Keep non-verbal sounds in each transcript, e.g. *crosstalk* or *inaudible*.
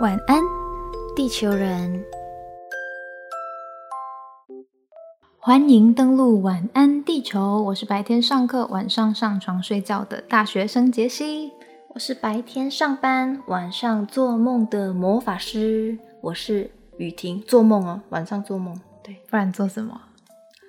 晚安，地球人！欢迎登录晚安地球。我是白天上课、晚上上床睡觉的大学生杰西。我是白天上班、晚上做梦的魔法师。我是雨婷。做梦哦，晚上做梦。对，不然做什么？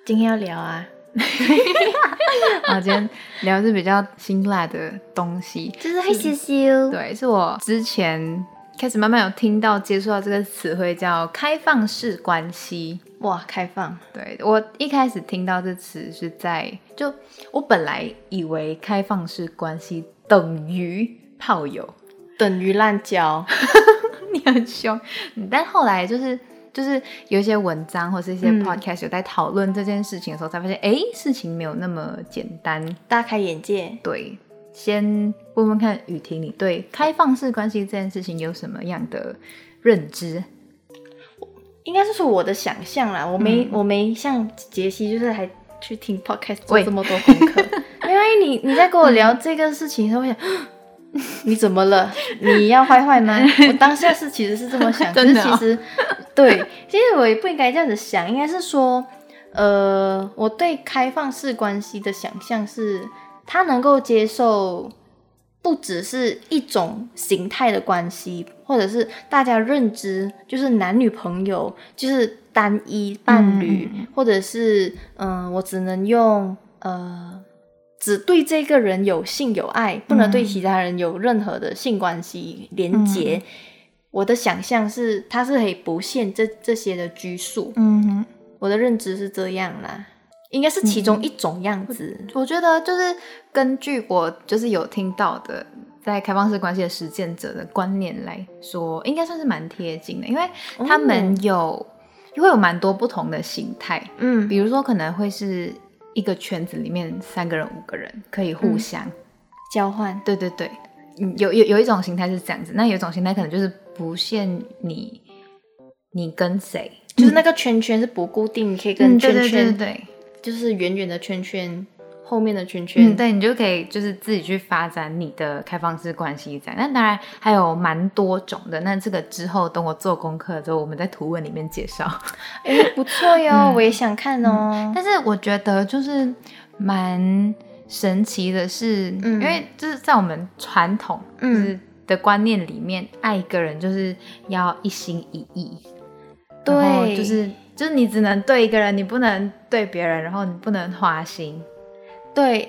今天要聊啊。*laughs* 好今天聊的是比较辛辣的东西，就是害羞羞。对，是我之前开始慢慢有听到、接触到这个词汇，叫开放式关系。哇，开放！对我一开始听到这词是在就我本来以为开放式关系等于炮友，等于滥交。*laughs* 你很凶，但后来就是。就是有一些文章或是一些 podcast 有在讨论这件事情的时候，才发现，哎，事情没有那么简单，大开眼界。对，先问问看雨婷，你对开放式关系这件事情有什么样的认知？应该是说我的想象啦，我没我没像杰西，就是还去听 podcast 做这么多功课。*laughs* 因为你你在跟我聊这个事情的时候，我想。*laughs* 你怎么了？你要坏坏吗？*laughs* 我当下是其实是这么想，但是其实对，其实我也不应该这样子想，应该是说，呃，我对开放式关系的想象是，他能够接受不只是一种形态的关系，或者是大家认知就是男女朋友，就是单一伴侣，或者是嗯，我只能用呃。只对这个人有性有爱，不能对其他人有任何的性关系连结。我的想象是，他是可以不限这这些的拘束。嗯哼，我的认知是这样啦，应该是其中一种样子。我觉得就是根据我就是有听到的，在开放式关系的实践者的观念来说，应该算是蛮贴近的，因为他们有会有蛮多不同的形态。嗯，比如说可能会是。一个圈子里面三个人、五个人可以互相交换。对对对，有有有一种形态是这样子，那有一种形态可能就是不限你，你跟谁，就是那个圈圈是不固定，你可以跟圈圈，对，就是圆圆的圈圈。后面的圈圈，对你就可以就是自己去发展你的开放式关系在。那当然还有蛮多种的。那这个之后等我做功课之后，我们在图文里面介绍。哎，不错哟，我也想看哦。但是我觉得就是蛮神奇的是，因为就是在我们传统就是的观念里面，爱一个人就是要一心一意。对，就是就是你只能对一个人，你不能对别人，然后你不能花心。对，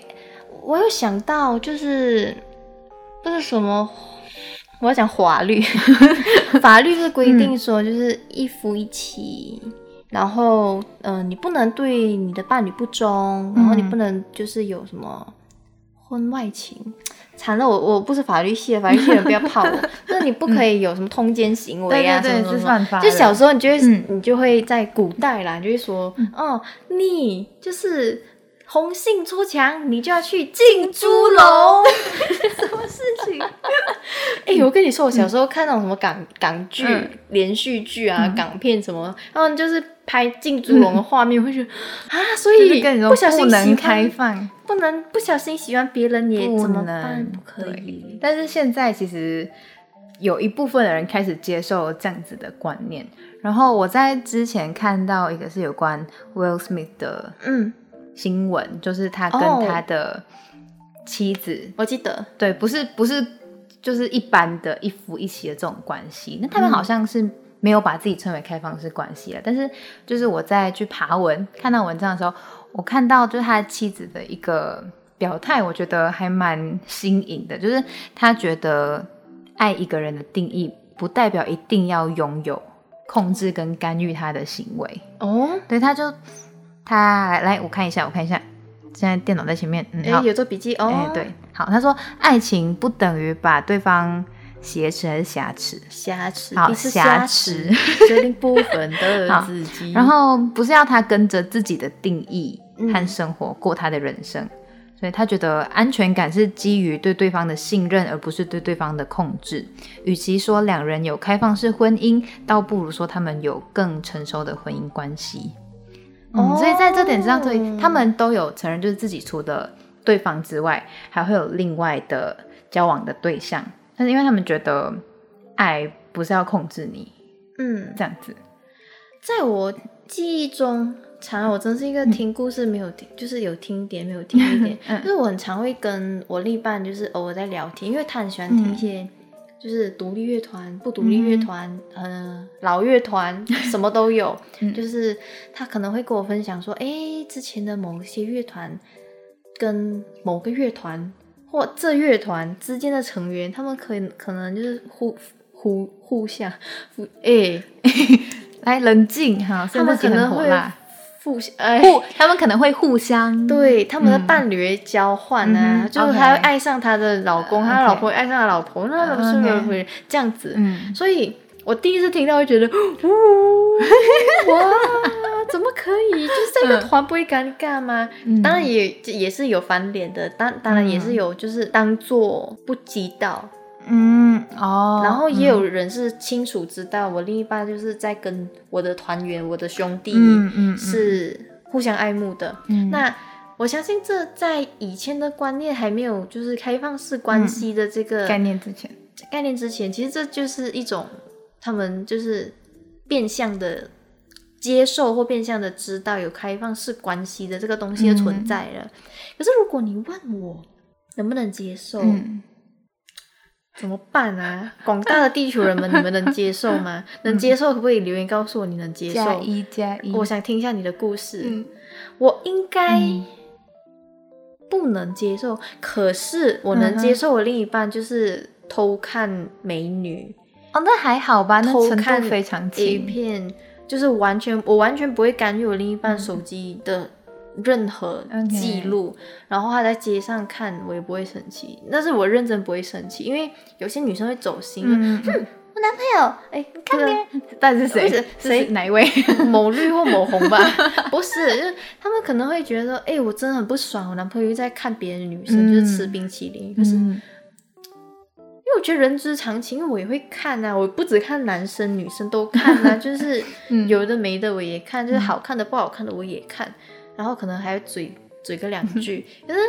我有想到，就是不是什么，我要讲法律，*laughs* 法律是规定说，就是一夫一妻，然后，嗯，你不能对你的伴侣不忠，然后你不能就是有什么婚外情，惨了，我我不是法律系的，法律系的人不要 *laughs* 怕我，那你不可以有什么通奸行为啊，什么什么，就小时候你就会，你就会在古代啦，你就会说，哦，你就是。红杏出墙，你就要去 *laughs* 进猪笼，*laughs* 什么事情？哎，我跟你说，我小时候看那种什么港港剧、连续剧啊、港片什么，然后就是拍进猪笼的画面，会觉得啊，所以不小心能开放，不能不小心喜欢别人也怎么办？不可以。但是现在其实有一部分的人开始接受这样子的观念。然后我在之前看到一个是有关 Will Smith 的，嗯。新闻就是他跟他的妻子，我记得，对，不是不是，就是一般的一夫一妻的这种关系。那他们好像是没有把自己称为开放式关系了。但是，就是我在去爬文看到文章的时候，我看到就是他妻子的一个表态，我觉得还蛮新颖的。就是他觉得爱一个人的定义，不代表一定要拥有控制跟干预他的行为。哦，对，他就。他来来，我看一下，我看一下，现在电脑在前面，嗯，好，有做笔记哦。哎，对，好，他说爱情不等于把对方挟持还是挟持，挟持，好，挟持决定部分的自己，*laughs* 然后不是要他跟着自己的定义和生活过他的人生，所以他觉得安全感是基于对对方的信任，而不是对对方的控制。与其说两人有开放式婚姻，倒不如说他们有更成熟的婚姻关系。嗯，所以在这点上，所以他们都有承认，就是自己除了对方之外，还会有另外的交往的对象。但是因为他们觉得爱不是要控制你嗯，这样子。在我记忆中，常我真是一个听故事没有听，就是有听一点没有听一点。*laughs* 嗯就是我很常会跟我另一半就是偶尔在聊天，因为他很喜欢听一些就是独立乐团、不独立乐团、呃老乐团，什么都有。*laughs* 嗯就是他可能会跟我分享说，哎，之前的某些乐团跟某个乐团或这乐团之间的成员，他们可以可能就是互互互相互哎。*laughs* 来冷静哈，他们可能会互哎，互他们可能会互相对他们的嗯伴侣交换啊，嗯就是他会爱上他的老公，呃他的老婆爱上他老婆，那呃是会这样子。嗯所以我第一次听到，会觉得，呜 *laughs* 哇，怎么可以？就是这个嗯团不会尴尬吗？嗯当然也也是有翻脸的，当当然也是有，就是当做不知道，嗯哦，然后也有人是清楚知道，我另一半就是在跟我的团员、我的兄弟是互相爱慕的。嗯那我相信这在以前的观念还没有就是开放式关系的这个概念之前，概念之前，其实这就是一种他们就是变相的接受或变相的知道有开放式关系的这个东西的存在了。可是如果你问我能不能接受，嗯怎么办啊？广大的地球人们，你们能接受吗？*laughs* 能接受可不可以留言告诉我你能接加受？一加一，我想听一下你的故事。嗯我应该嗯不能接受，可是我能接受我另一半就是偷看美女、哦，那还好吧，那程偷看度非常 A 轻，片，就是完全我完全不会干预我另一半嗯手机的任何记录，然后他在街上看我也不会生气，但是我认真不会生气，因为有些女生会走心，嗯，我男朋友哎，你看别人。*laughs* 到底是谁？谁？哪一位？*laughs* 某绿或某红吧，*laughs* 不是，就是他们可能会觉得，哎、我真的很不爽，我男朋友又在看别的女生，嗯。就是吃冰淇淋。可是，因嗯为我觉得人之常情，因为我也会看啊，我不只看男生，女生都看啊，*laughs* 就是嗯有的没的我也看，就是好看的不好看的我也看，然后可能还要嘴嘴个两句。*laughs* 可是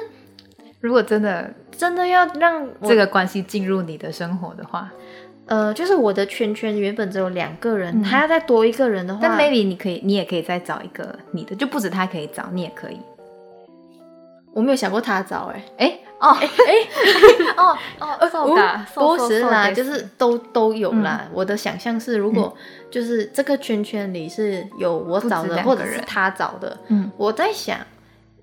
如果真的真的要让我这个关系进入你的生活的话，呃，就是我的圈圈原本只有两个人，嗯还要再多一个人的话，但 maybe 你可以，你也可以再找一个你的，就不止他可以找，你也可以。我没有想过他找哎、哎哦哎*laughs* 哦哦，そうか不是啦，そうです就是都都有啦。我的想象是，如果就是这个圈圈里是有我找的，不止两个人或者是他找的，嗯我在想，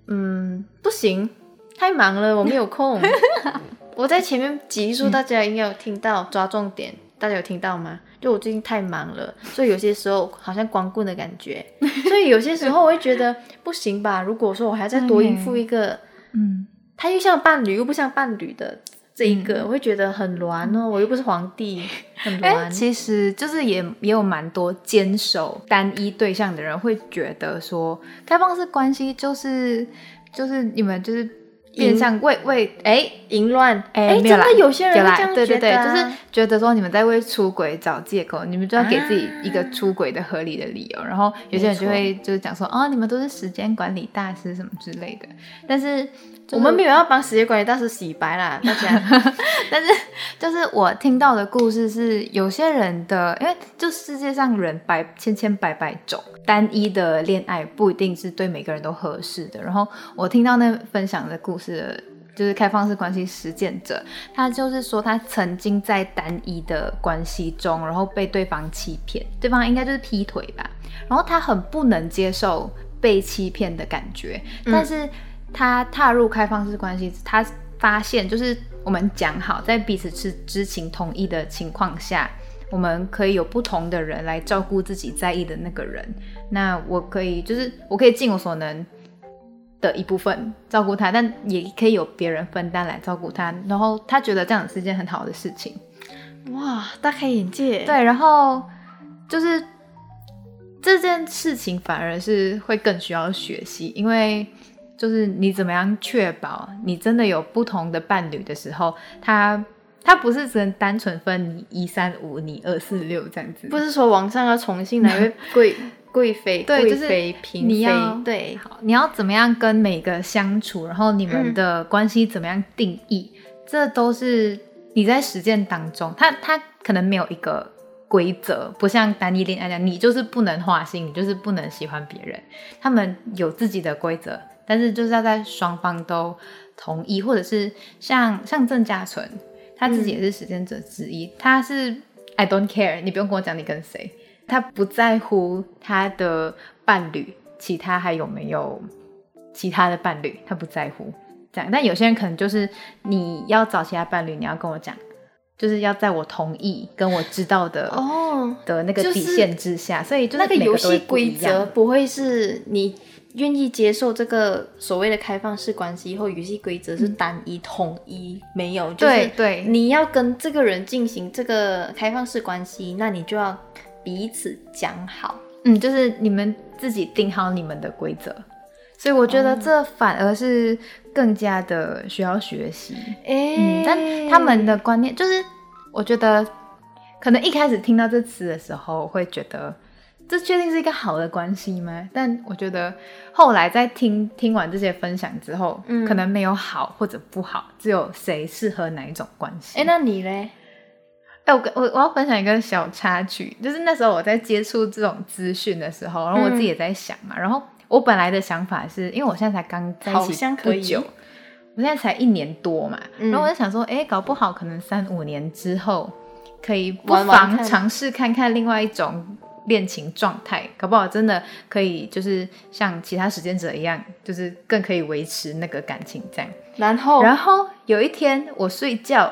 嗯，不行，太忙了，我没有空。*laughs* 我在前面集数，大家应该有听到抓重点，大家有听到吗？就我最近太忙了，所以有些时候好像光棍的感觉，*laughs* 所以有些时候我会觉得不行吧。如果说我还再多应付一个，嗯 他又像伴侣又不像伴侣的这一个，我会觉得很乱哦。我又不是皇帝，很哎、乱。其实就是也也有蛮多坚守单一对象的人会觉得说，开放式关系就是就是你们就是变相为为哎淫乱，哎、真的有些人有啦会这样对对对，就是觉得说你们在为出轨找借口，你们就要给自己一个出轨的合理的理由，然后有些人就会就是讲说，哦，你们都是时间管理大师什么之类的，但是、就是我们没有要帮时间管理大师洗白啦，*laughs* 大家。但是就是我听到的故事是，有些人的，因为就世界上人百千千百百种，单一的恋爱不一定是对每个人都合适的。然后我听到那分享的故事的，就是开放式关系实践者，他就是说他曾经在单一的关系中，然后被对方欺骗，对方应该就是劈腿吧，然后他很不能接受被欺骗的感觉，但是他踏入开放式关系，他发现就是我们讲好，在彼此是知情同意的情况下，我们可以有不同的人来照顾自己在意的那个人。那我可以就是我可以尽我所能的一部分照顾他，但也可以有别人分担来照顾他。然后他觉得这样是一件很好的事情。哇，大开眼界。，对，然后就是这件事情反而是会更需要学习，因为就是你怎么样确保你真的有不同的伴侣的时候，他他不是只能单纯分你一三五，你二四六这样子，不是说网上要重新来位 *laughs* 贵贵妃、贵对就是妃、嫔妃你要，对，好，你要怎么样跟每个相处，然后你们的关系怎么样定义，这都是你在实践当中，他他可能没有一个规则，不像单一恋爱讲，你就是不能花心，你就是不能喜欢别人。他们有自己的规则，但是就是要在双方都同意，或者是像像郑嘉纯，他自己也是实践者之一，他是 I don't care，你不用跟我讲你跟谁，他不在乎他的伴侣，其他还有没有其他的伴侣，他不在乎这样。但有些人可能就是你要找其他伴侣，你要跟我讲。就是要在我同意跟我知道的哦的那个底线之下，所以就那个游戏规则不会是你愿意接受这个所谓的开放式关系，后游戏规则是单一统一，没有，就是对你要跟这个人进行这个开放式关系，那你就要彼此讲好，嗯，就是你们自己定好你们的规则，所以我觉得这反而是更加的需要学习，哎，但他们的观念就是。我觉得可能一开始听到这词的时候，会觉得这确定是一个好的关系吗？但我觉得后来在听听完这些分享之后，嗯，可能没有好或者不好，只有谁适合哪一种关系。哎，那你嘞？哎，我我我要分享一个小插曲，就是那时候我在接触这种资讯的时候，然后我自己也在想嘛，然后我本来的想法是因为我现在才刚在一起不久。我现在才一年多嘛，然后我就想说，哎，搞不好可能三五年之后，可以不妨尝试看看另外一种恋情状态，搞不好真的可以，就是像其他时间者一样，就是更可以维持那个感情这样。然后，然后有一天我睡觉，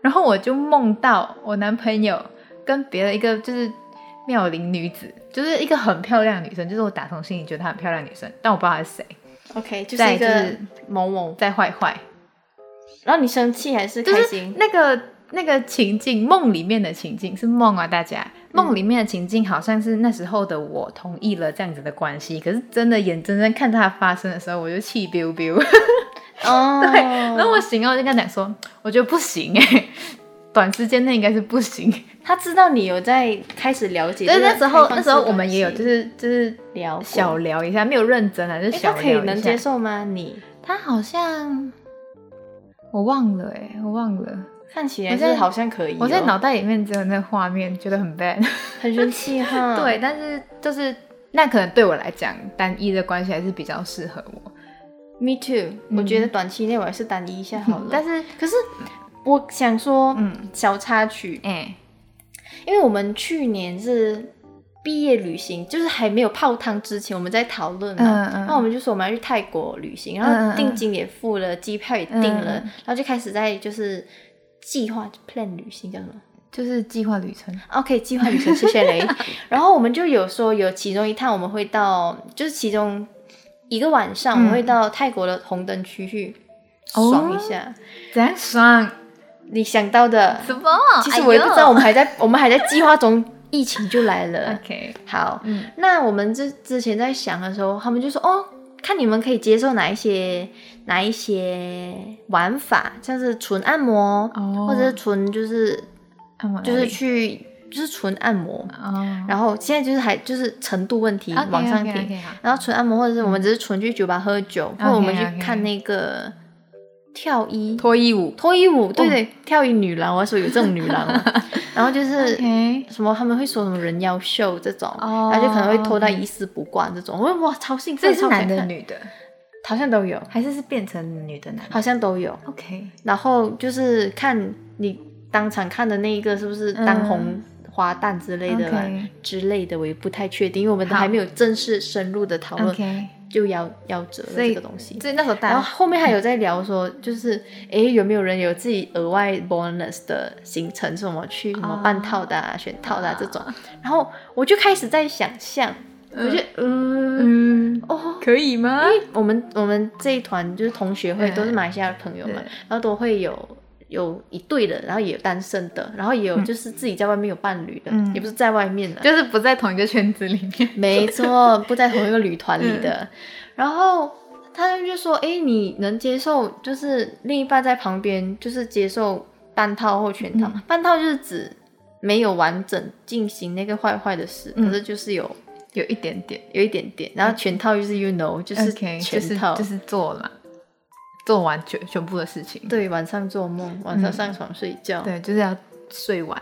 然后我就梦到我男朋友跟别的一个就是妙龄女子，就是一个很漂亮的女生，就是我打从心里觉得她很漂亮女生，但我不知道她是谁。OK，就是一个某某在坏坏，然后你生气还是开心？那个那个情境，梦里面的情境是梦啊，大家梦里面的情境好像是那时候的我同意了这样子的关系，可是真的眼睁睁看它发生的时候，我就气 biu biu。*laughs* 哦，对，然后我醒了，我就跟他讲说，我觉得不行哎，短时间内应该是不行。*laughs* 他知道你有在开始了解，但是那时候那时候我们也有就是就是聊小聊一下，没有认真啊，就是小聊一下。能接受吗？你他好像我忘了哎，我忘了，看起来是好像可以。我在脑袋里面只有那画面，觉得很 bad，很生气哈。*laughs* 对，但是就是那可能对我来讲，单一的关系还是比较适合我。Me too，我觉得短期内我还是单一一下好了。*laughs* 但是可是我想说，嗯，小插曲，哎。因为我们去年是毕业旅行，就是还没有泡汤之前，我们在讨论嘛。那我们就说我们要去泰国旅行，然后定金也付了，机票也定了，然后就开始在就是计划 plan 旅行，叫什么？就是计划旅程。OK，计划旅程，谢谢雷。*laughs* 然后我们就有说有其中一趟我们会到，就是其中一个晚上我们会到泰国的红灯区去爽一下，怎样爽？你想到的什么？其实我也不知道，我们还在我们还在计划中，疫情就来了。*laughs* OK，好，嗯，那我们之之前在想的时候，他们就说哦，看你们可以接受哪一些哪一些玩法，像是纯按摩，或者是纯就是按摩，就是去就是纯按摩。哦，然后现在就是还就是程度问题，往上听。然后纯按摩，或者是我们只是纯去酒吧喝酒，或者我们去看那个。跳衣。脱衣舞，脱衣舞，对对，跳衣女郎，我还说有这种女郎，*laughs* 然后就是什么他们会说什么人妖秀这种，然后就可能会脱到一丝不挂这种，我哇超兴奋，这是男的女的，好像都有，还是是变成女的男，好像都有，OK，然后就是看你当场看的那一个是不是当红花旦之类的之类的，我也不太确定，因为我们都还没有正式深入的讨论。就夭夭折了这个东西，所以那时候，然后后面还有在聊说，就是哎，有没有人有自己额外 bonus 的行程，什么去什么半套的、啊、选套的这种，然后我就开始在想象，我觉得嗯。哦，可以吗？因为我们我们这一团就是同学会都是马来西亚的朋友嘛，然后都会有。有一对的，然后也有单身的，然后也有就是自己在外面有伴侣的，也不是在外面的，就是不在同一个圈子里面。没错，不在同一个旅团里的。然后他就说：“哎，你能接受就是另一半在旁边，就是接受半套或全套？半套就是指没有完整进行那个坏坏的事，可是就是有有一点点，有一点点。然后全套就是 you know，就是全套，就是做了。”做完全全部的事情，对，晚上做梦，晚上上床睡觉，对，就是要睡完。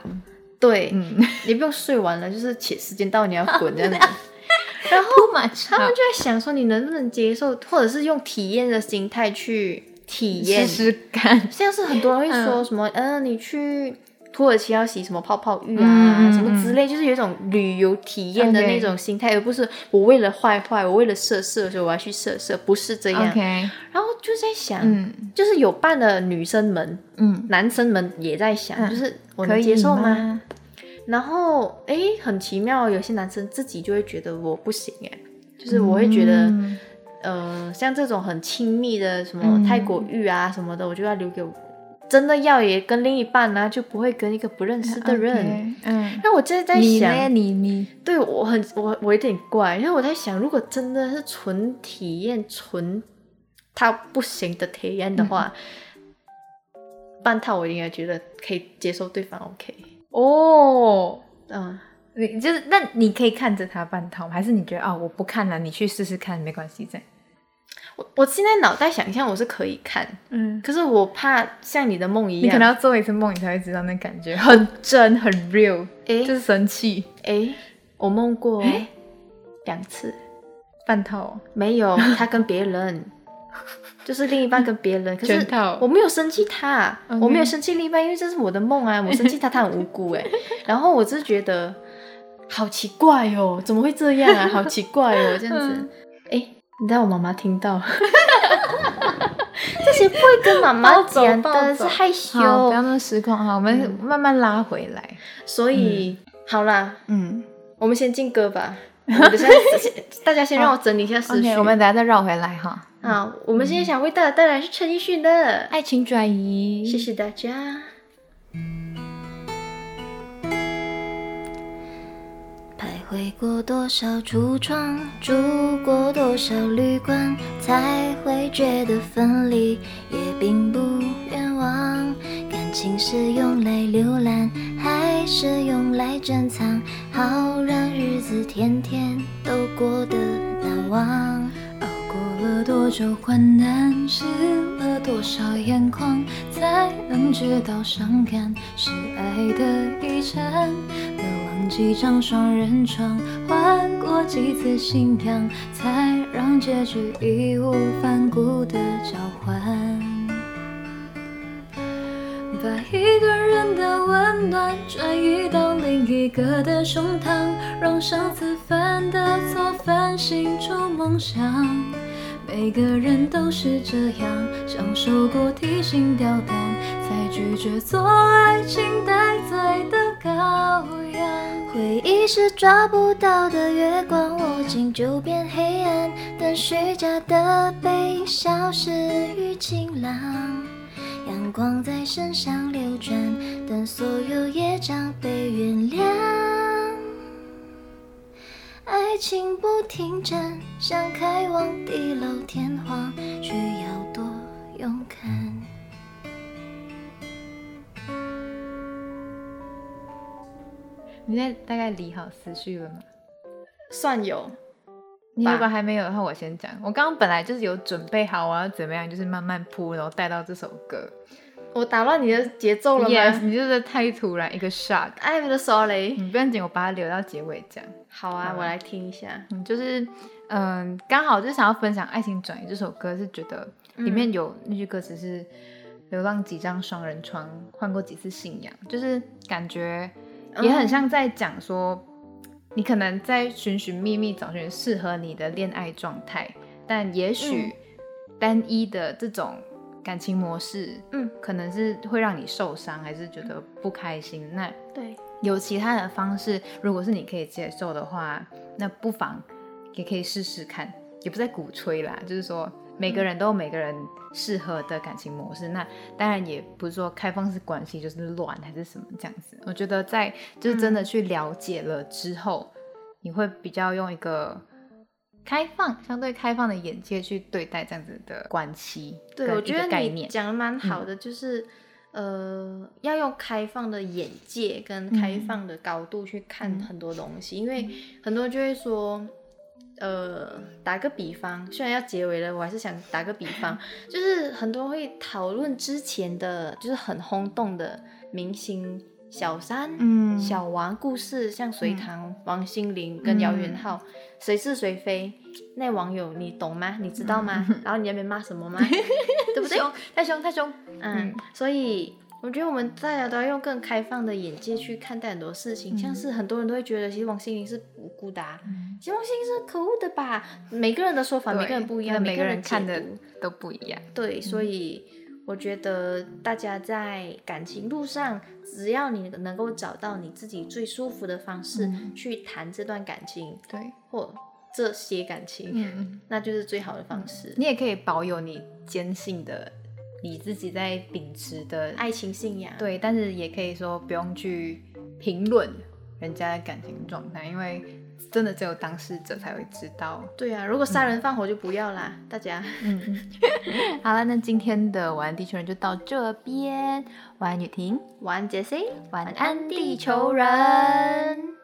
对，嗯，你不用睡完了，就是且时间到你要滚 *laughs* 这样子。然后他们就在想说，你能不能接受，或者是用体验的心态去体验。试试看，像是很多人会说什么，嗯、你去土耳其要洗什么泡泡浴啊，什么之类，就是有一种旅游体验的那种心态，而不是我为了坏坏，我为了色色，所以我要去色色，不是这样。OK，然后就在想，嗯就是有伴的女生们、嗯，男生们也在想，嗯就是我可以能接受吗？吗？然后，哎，很奇妙，有些男生自己就会觉得我不行，哎，就是我会觉得。像这种很亲密的什么嗯泰国浴啊什么的，我就要留给我真的要也跟另一半呢、就不会跟一个不认识的人。嗯，那我现在在你呢？想，你你对我很我我有点怪，因为我在想，如果真的是纯体验、纯他不行的体验的话，半套我应该觉得可以接受对方 OK。哦，嗯，你就是那你可以看着他半套，还是你觉得哦我不看了，你去试试看没关系这样？我我现在脑袋想象我是可以看，嗯，可是我怕像你的梦一样，你可能要做一次梦，你才会知道那感觉很真很 real，诶？就是生气诶，我梦过诶？两次。半套。哦没有，他跟别人，*laughs* 就是另一半跟别人，可是我没有生气他我没有生气另一半，因为这是我的梦啊，*laughs* 我生气他，他很无辜哎，然后我只是觉得好奇怪哦，怎么会这样啊？好奇怪哦，这样子。*laughs* 嗯，哎、你让我妈妈听到，*laughs* 这些不会跟妈妈讲的，是害羞，好，不要那么失控哈，我们慢慢拉回来。所以、好啦，嗯我们先进歌吧。我等下先大家先让我整理一下思绪。*laughs* OK，我们等下再绕回来哈。好，我们今天想为大家带来是陈奕迅的《爱情转移，谢谢大家。回过多少橱窗，住过多少旅馆，才会觉得分离也并不冤枉。感情是用来浏览，还是用来珍藏？好让日子天天都过得难忘。熬过了多久患难，湿了多少眼眶，才能知道伤感是爱的遗产。几张双人床，换过几次信仰，才让结局义无反顾的交换。把一个人的温暖转移到另一个的胸膛，让上次犯的错反省出梦想。每个人都是这样，享受过提心吊胆，才拒绝做爱情带罪的羔羊。回忆是抓不到的月光，握紧就变黑暗。等虚假的背影消失于晴朗，阳光在身上流转，等所有业障被原谅。爱情不停站，想开往地老天荒，需要多勇敢。你现在大概理好思绪了吗？算有，你如果还没有的话，我先讲。我刚刚本来就是有准备好我要怎么样，就是慢慢铺，然后带到这首歌。我打乱你的节奏了吗 Yes，你就是太突然，一个 shock。I'm sorry。你不用紧，我把它留到结尾讲。好啊，好啊我来听一下。嗯，就是嗯，刚好就想要分享《爱情转移》这首歌，是觉得里面有那句歌词是“流浪几张双人床，换过几次信仰”，就是感觉也很像在讲说，你可能在寻寻觅觅找寻适合你的恋爱状态，但也许单一的这种感情模式，嗯，可能是会让你受伤，还是觉得不开心。那对，有其他的方式，如果是你可以接受的话，那不妨也可以试试看，也不是在鼓吹啦，就是说每个人都有每个人适合的感情模式。那当然也不是说开放式关系就是乱还是什么这样子。我觉得在就是真的去了解了之后，你会比较用一个开放、相对开放的眼界去对待这样子的关系对，我觉得你讲的蛮好的，就是、呃，要用开放的眼界跟开嗯放的高度去看嗯很多东西，因为很多人就会说。呃，打个比方，虽然要结尾了，我还是想打个比方，*laughs* 就是很多人会讨论之前的，就是很轰动的明星小三、嗯小王故事，像隋唐、王心凌跟姚元浩，谁是谁非？那网友你懂吗？你知道吗？*laughs* 然后你那边骂什么吗？*laughs* 对不对？凶太凶太凶，嗯，所以我觉得我们大家都要用更开放的眼界去看待很多事情，像是很多人都会觉得，其实王心凌是无辜的、啊，其实王心凌是可恶的吧？每个人的说法，每个人不一样，每个人看的都不一样。对，所以我觉得大家在感情路上，只要你能够找到你自己最舒服的方式、嗯去谈这段感情对，或这些感情，嗯，那就是最好的方式。你也可以保有你坚信的你自己在秉持的爱情信仰，对，但是也可以说不用去评论人家的感情状态，因为真的只有当事者才会知道。对啊，如果杀人放火就不要啦，大家。嗯，*laughs* 好了，那今天的晚安地球人就到这边，晚安雨婷，晚安，杰西。晚安地球人。